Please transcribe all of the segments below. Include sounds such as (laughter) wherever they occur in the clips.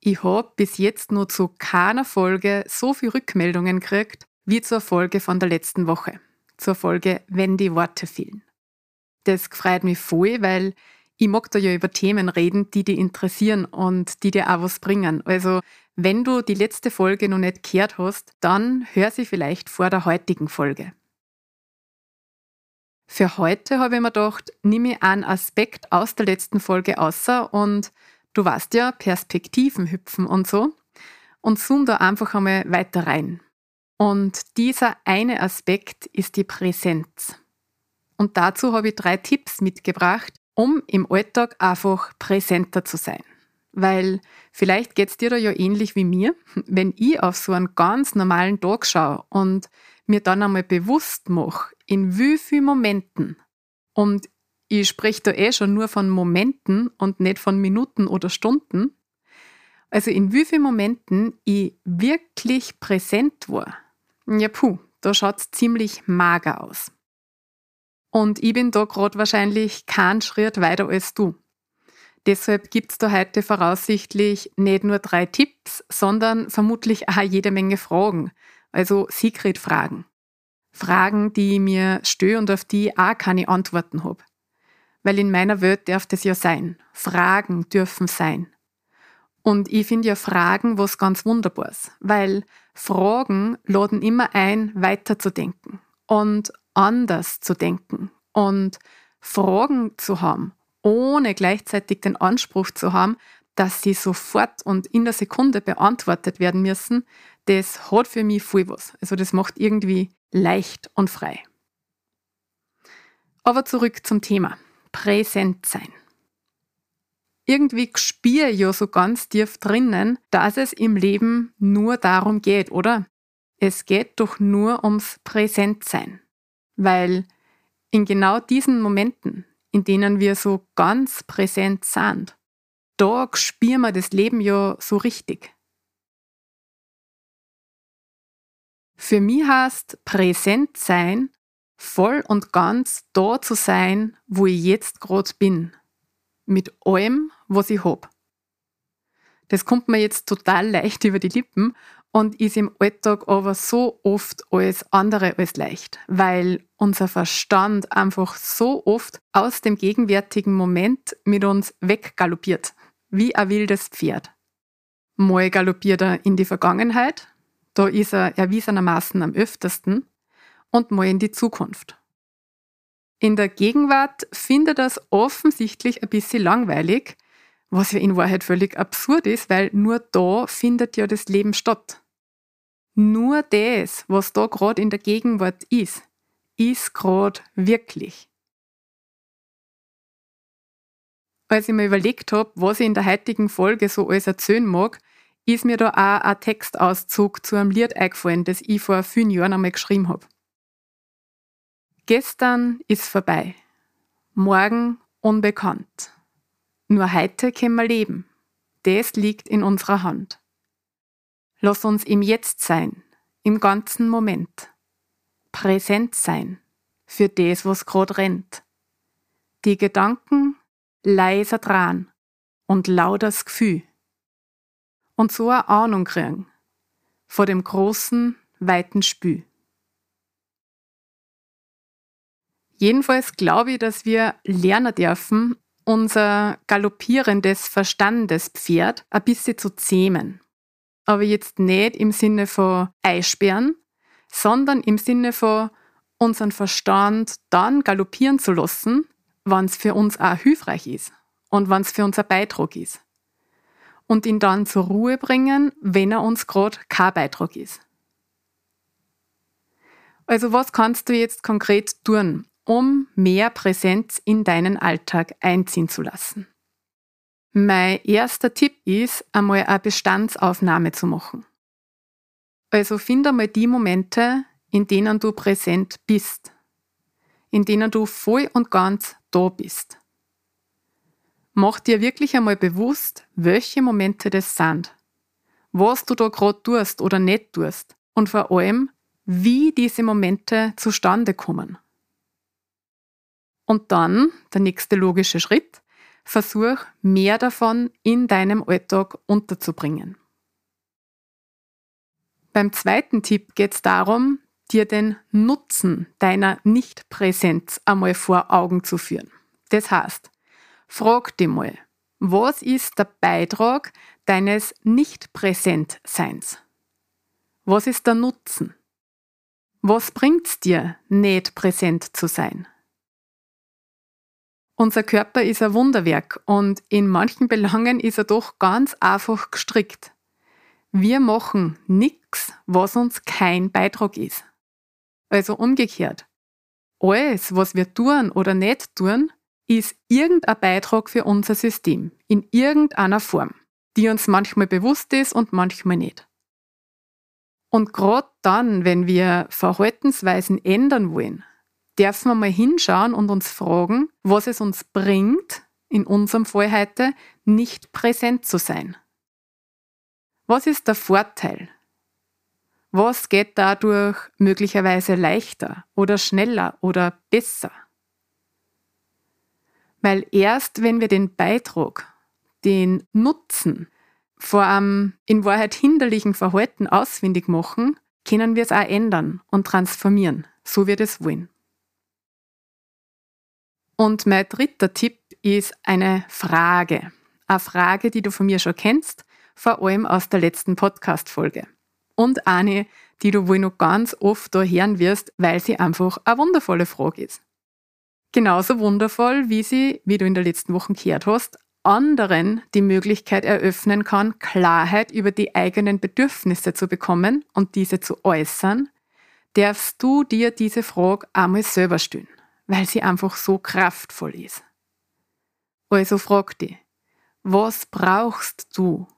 Ich habe bis jetzt nur zu keiner Folge so viel Rückmeldungen gekriegt wie zur Folge von der letzten Woche. Zur Folge Wenn die Worte fehlen. Das freut mich voll, weil ich mag da ja über Themen reden, die dich interessieren und die dir auch was bringen. Also, wenn du die letzte Folge noch nicht gehört hast, dann hör sie vielleicht vor der heutigen Folge. Für heute habe ich mir gedacht, nehme ich einen Aspekt aus der letzten Folge außer und Du weißt ja, Perspektiven hüpfen und so. Und zoom da einfach einmal weiter rein. Und dieser eine Aspekt ist die Präsenz. Und dazu habe ich drei Tipps mitgebracht, um im Alltag einfach präsenter zu sein. Weil vielleicht geht es dir da ja ähnlich wie mir, wenn ich auf so einen ganz normalen Tag schaue und mir dann einmal bewusst mache, in wie vielen Momenten und ich spreche da eh schon nur von Momenten und nicht von Minuten oder Stunden. Also in wie vielen Momenten ich wirklich präsent war. Ja, puh, da schaut es ziemlich mager aus. Und ich bin da gerade wahrscheinlich keinen Schritt weiter als du. Deshalb gibt es da heute voraussichtlich nicht nur drei Tipps, sondern vermutlich auch jede Menge Fragen, also Secret-Fragen. Fragen, die ich mir störe und auf die ich auch keine Antworten habe weil in meiner Welt darf das ja sein. Fragen dürfen sein. Und ich finde ja Fragen was ganz Wunderbares, weil Fragen laden immer ein, weiterzudenken und anders zu denken und Fragen zu haben, ohne gleichzeitig den Anspruch zu haben, dass sie sofort und in der Sekunde beantwortet werden müssen, das hat für mich viel was. Also das macht irgendwie leicht und frei. Aber zurück zum Thema präsent sein. Irgendwie spüre ich ja so ganz tief drinnen, dass es im Leben nur darum geht, oder? Es geht doch nur ums Präsentsein. Weil in genau diesen Momenten, in denen wir so ganz präsent sind, da spüren wir das Leben ja so richtig. Für mich heißt präsent sein voll und ganz da zu sein, wo ich jetzt gerade bin. Mit allem, was ich hab. Das kommt mir jetzt total (laughs) leicht über die Lippen und ist im Alltag aber so oft alles andere als leicht, weil unser Verstand einfach so oft aus dem gegenwärtigen Moment mit uns weggaloppiert, wie ein wildes Pferd. Mal galoppiert er in die Vergangenheit, da ist er erwiesenermaßen am öftersten, und mal in die Zukunft. In der Gegenwart findet das offensichtlich ein bisschen langweilig, was ja in Wahrheit völlig absurd ist, weil nur da findet ja das Leben statt. Nur das, was da gerade in der Gegenwart ist, ist gerade wirklich. Als ich mir überlegt habe, was ich in der heutigen Folge so alles erzählen mag, ist mir da auch ein Textauszug zu einem Lied eingefallen, das ich vor vielen Jahren einmal geschrieben habe. Gestern ist vorbei, morgen unbekannt. Nur heute können wir leben. Das liegt in unserer Hand. Lass uns im Jetzt sein, im ganzen Moment. Präsent sein für das, was grad rennt. Die Gedanken leiser dran und lauters Gefühl. Und so eine Ahnung kriegen vor dem großen, weiten Spül. Jedenfalls glaube ich, dass wir lernen dürfen, unser galoppierendes Verstandespferd ein bisschen zu zähmen. aber jetzt nicht im Sinne von einsperren, sondern im Sinne von unseren Verstand dann galoppieren zu lassen, wann es für uns auch hilfreich ist und wann es für uns ein Beitrag ist. Und ihn dann zur Ruhe bringen, wenn er uns gerade kein Beitrag ist. Also was kannst du jetzt konkret tun, um mehr Präsenz in deinen Alltag einziehen zu lassen? Mein erster Tipp ist, einmal eine Bestandsaufnahme zu machen. Also finde einmal die Momente, in denen du präsent bist, in denen du voll und ganz da bist. Mach dir wirklich einmal bewusst, welche Momente das sind, was du da gerade tust oder nicht tust und vor allem, wie diese Momente zustande kommen. Und dann, der nächste logische Schritt, versuch mehr davon in deinem Alltag unterzubringen. Beim zweiten Tipp geht es darum, dir den Nutzen deiner Nichtpräsenz einmal vor Augen zu führen. Das heißt, frag dich mal, was ist der Beitrag deines Nichtpräsentseins? Was ist der Nutzen? Was bringt's dir, nicht präsent zu sein? Unser Körper ist ein Wunderwerk und in manchen Belangen ist er doch ganz einfach gestrickt. Wir machen nichts, was uns kein Beitrag ist. Also umgekehrt. Alles, was wir tun oder nicht tun, ist irgendein Beitrag für unser System in irgendeiner Form, die uns manchmal bewusst ist und manchmal nicht. Und gerade dann, wenn wir Verhaltensweisen ändern wollen, dürfen wir mal hinschauen und uns fragen, was es uns bringt, in unserem Fall heute nicht präsent zu sein. Was ist der Vorteil? Was geht dadurch möglicherweise leichter oder schneller oder besser? Weil erst wenn wir den Beitrag, den Nutzen vor einem in Wahrheit hinderlichen Verhalten ausfindig machen, können wir es auch ändern und transformieren, so wir das wollen. Und mein dritter Tipp ist eine Frage. Eine Frage, die du von mir schon kennst, vor allem aus der letzten Podcast-Folge. Und eine, die du wohl noch ganz oft da hören wirst, weil sie einfach eine wundervolle Frage ist. Genauso wundervoll, wie sie, wie du in der letzten Woche gehört hast, anderen die Möglichkeit eröffnen kann, Klarheit über die eigenen Bedürfnisse zu bekommen und diese zu äußern, darfst du dir diese Frage einmal selber stellen, weil sie einfach so kraftvoll ist. Also frag dich, was brauchst du?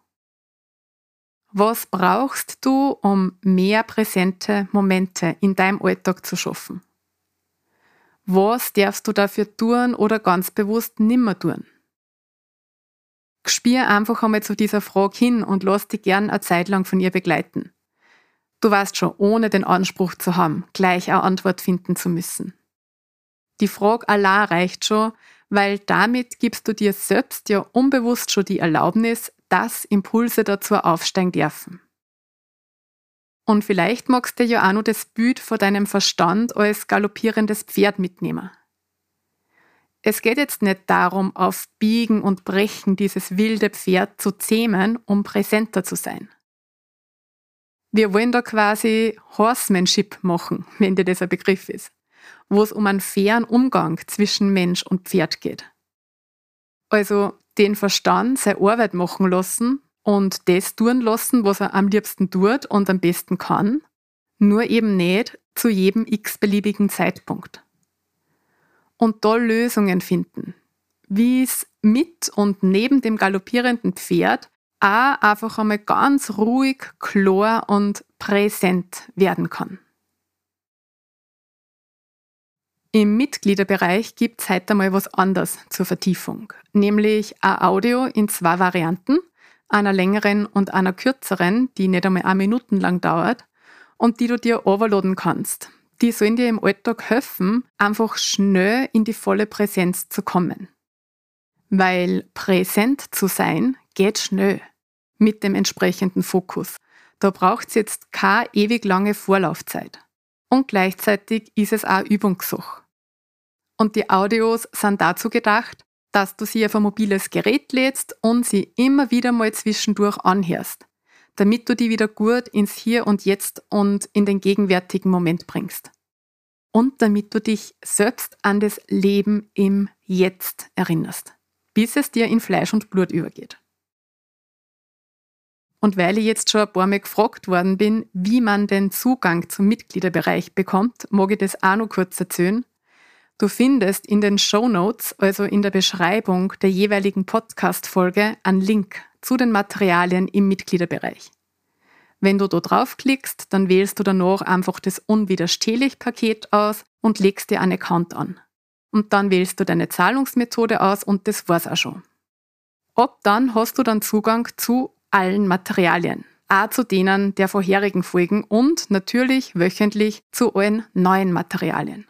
Was brauchst du, um mehr präsente Momente in deinem Alltag zu schaffen? Was darfst du dafür tun oder ganz bewusst nimmer tun? Spier einfach einmal zu dieser Frage hin und lass dich gern eine Zeit lang von ihr begleiten. Du weißt schon, ohne den Anspruch zu haben, gleich eine Antwort finden zu müssen. Die Frage allein reicht schon, weil damit gibst du dir selbst ja unbewusst schon die Erlaubnis, dass Impulse dazu aufsteigen dürfen. Und vielleicht magst du ja auch noch das Bild vor deinem Verstand als galoppierendes Pferd mitnehmen. Es geht jetzt nicht darum, auf Biegen und Brechen dieses wilde Pferd zu zähmen, um präsenter zu sein. Wir wollen da quasi Horsemanship machen, (laughs) wenn dir das ein Begriff ist, wo es um einen fairen Umgang zwischen Mensch und Pferd geht. Also den Verstand seine Arbeit machen lassen und das tun lassen, was er am liebsten tut und am besten kann, nur eben nicht zu jedem x-beliebigen Zeitpunkt und da Lösungen finden, wie es mit und neben dem galoppierenden Pferd auch einfach einmal ganz ruhig, klar und präsent werden kann. Im Mitgliederbereich gibt es heute einmal was anderes zur Vertiefung, nämlich ein Audio in zwei Varianten, einer längeren und einer kürzeren, die nicht einmal eine Minuten lang dauert und die du dir overladen kannst die sollen dir im Alltag helfen, einfach schnell in die volle Präsenz zu kommen. Weil präsent zu sein geht schnell mit dem entsprechenden Fokus. Da braucht es jetzt keine ewig lange Vorlaufzeit. Und gleichzeitig ist es auch Übungssache. Und die Audios sind dazu gedacht, dass du sie auf ein mobiles Gerät lädst und sie immer wieder mal zwischendurch anhörst damit du die wieder gut ins Hier und Jetzt und in den gegenwärtigen Moment bringst. Und damit du dich selbst an das Leben im Jetzt erinnerst, bis es dir in Fleisch und Blut übergeht. Und weil ich jetzt schon ein paar Mal gefragt worden bin, wie man den Zugang zum Mitgliederbereich bekommt, mag ich das auch noch kurz erzählen. Du findest in den Show Notes, also in der Beschreibung der jeweiligen Podcast-Folge, einen Link zu den Materialien im Mitgliederbereich. Wenn du da draufklickst, dann wählst du danach einfach das Unwiderstehlich-Paket aus und legst dir einen Account an. Und dann wählst du deine Zahlungsmethode aus und das war's auch schon. Ab dann hast du dann Zugang zu allen Materialien, auch zu denen der vorherigen Folgen und natürlich wöchentlich zu allen neuen Materialien.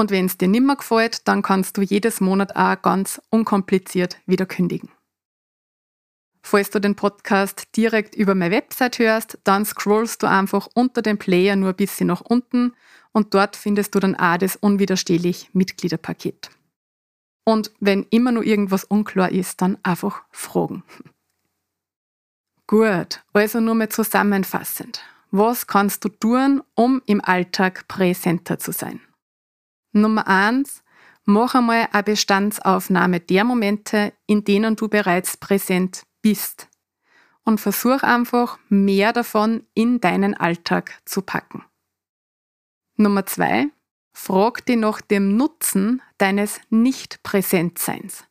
Und wenn es dir nimmer gefällt, dann kannst du jedes Monat auch ganz unkompliziert wieder kündigen. Falls du den Podcast direkt über meine Website hörst, dann scrollst du einfach unter dem Player nur ein bisschen nach unten und dort findest du dann auch das unwiderstehlich Mitgliederpaket. Und wenn immer nur irgendwas unklar ist, dann einfach fragen. (laughs) Gut, also nur mal zusammenfassend. Was kannst du tun, um im Alltag präsenter zu sein? Nummer eins, mach einmal eine Bestandsaufnahme der Momente, in denen du bereits präsent bist. Und versuch einfach mehr davon in deinen Alltag zu packen. Nummer zwei, frag dich nach dem Nutzen deines Nicht-Präsentseins.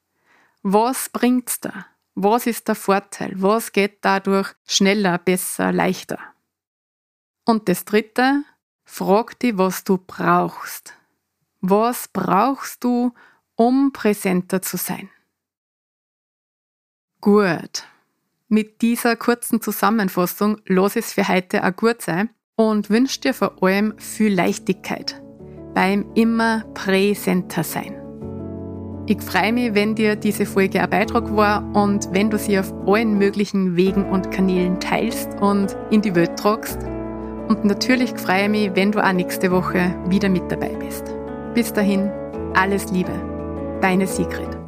Was bringt's da? Was ist der Vorteil? Was geht dadurch schneller, besser, leichter? Und das dritte, frag dich, was du brauchst. Was brauchst du, um präsenter zu sein? Gut. Mit dieser kurzen Zusammenfassung los es für heute auch gut sein und wünsche dir vor allem viel Leichtigkeit beim immer präsenter sein. Ich freue mich, wenn dir diese Folge ein Beitrag war und wenn du sie auf allen möglichen Wegen und Kanälen teilst und in die Welt tragst. Und natürlich freue ich mich, wenn du auch nächste Woche wieder mit dabei bist. Bis dahin, alles Liebe, deine Sigrid.